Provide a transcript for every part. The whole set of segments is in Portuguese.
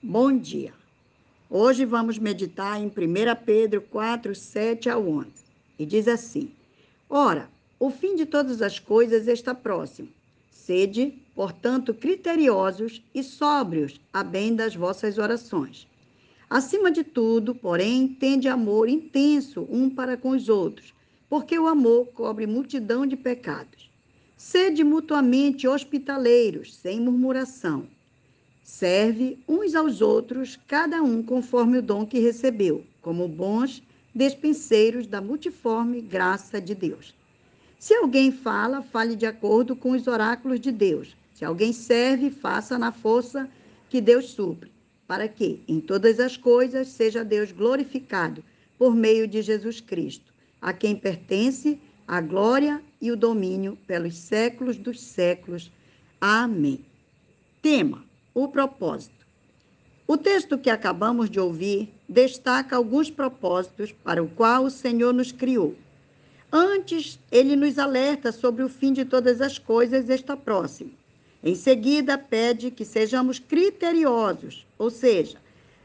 Bom dia. Hoje vamos meditar em 1 Pedro 4, 7 a 11. E diz assim: Ora, o fim de todas as coisas está próximo. Sede, portanto, criteriosos e sóbrios a bem das vossas orações. Acima de tudo, porém, tende amor intenso um para com os outros, porque o amor cobre multidão de pecados. Sede mutuamente hospitaleiros, sem murmuração. Serve uns aos outros, cada um conforme o dom que recebeu, como bons despenseiros da multiforme graça de Deus. Se alguém fala, fale de acordo com os oráculos de Deus. Se alguém serve, faça na força que Deus supre, para que, em todas as coisas, seja Deus glorificado por meio de Jesus Cristo, a quem pertence a glória e o domínio pelos séculos dos séculos. Amém. Tema: o propósito. O texto que acabamos de ouvir destaca alguns propósitos para o qual o Senhor nos criou. Antes, ele nos alerta sobre o fim de todas as coisas está próximo. Em seguida, pede que sejamos criteriosos, ou seja,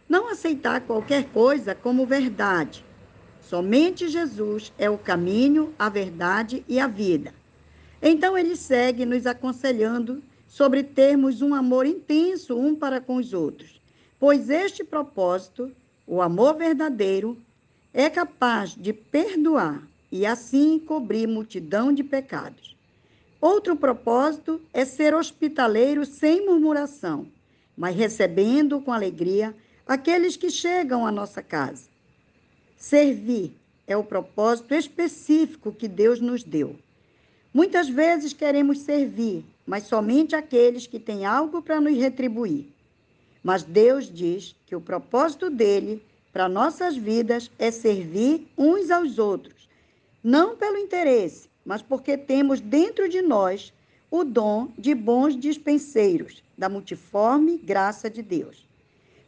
não aceitar qualquer coisa como verdade, Somente Jesus é o caminho, a verdade e a vida. Então ele segue nos aconselhando sobre termos um amor intenso um para com os outros, pois este propósito, o amor verdadeiro, é capaz de perdoar e assim cobrir multidão de pecados. Outro propósito é ser hospitaleiro sem murmuração, mas recebendo com alegria aqueles que chegam à nossa casa. Servir é o propósito específico que Deus nos deu. Muitas vezes queremos servir, mas somente aqueles que têm algo para nos retribuir. Mas Deus diz que o propósito dele para nossas vidas é servir uns aos outros, não pelo interesse, mas porque temos dentro de nós o dom de bons dispenseiros da multiforme graça de Deus.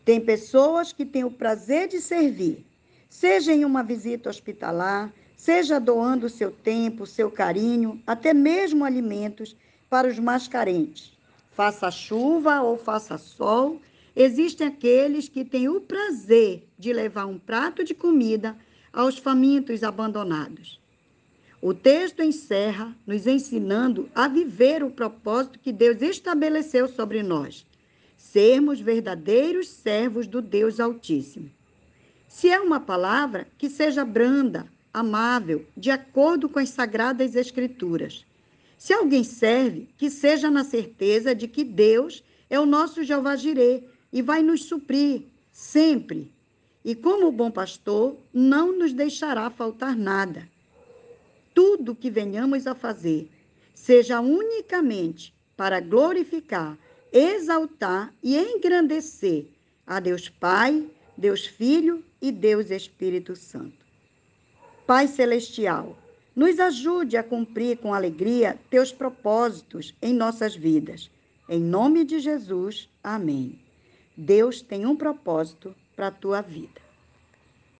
Tem pessoas que têm o prazer de servir, seja em uma visita hospitalar, seja doando seu tempo, seu carinho, até mesmo alimentos para os mais carentes. Faça chuva ou faça sol, existem aqueles que têm o prazer de levar um prato de comida aos famintos abandonados. O texto encerra nos ensinando a viver o propósito que Deus estabeleceu sobre nós, sermos verdadeiros servos do Deus Altíssimo. Se é uma palavra, que seja branda, amável, de acordo com as sagradas Escrituras. Se alguém serve, que seja na certeza de que Deus é o nosso Jeová Jirê e vai nos suprir sempre. E como bom pastor, não nos deixará faltar nada. Tudo que venhamos a fazer, seja unicamente para glorificar, exaltar e engrandecer a Deus Pai, Deus Filho e Deus Espírito Santo. Pai Celestial, nos ajude a cumprir com alegria teus propósitos em nossas vidas. Em nome de Jesus, amém. Deus tem um propósito para a tua vida.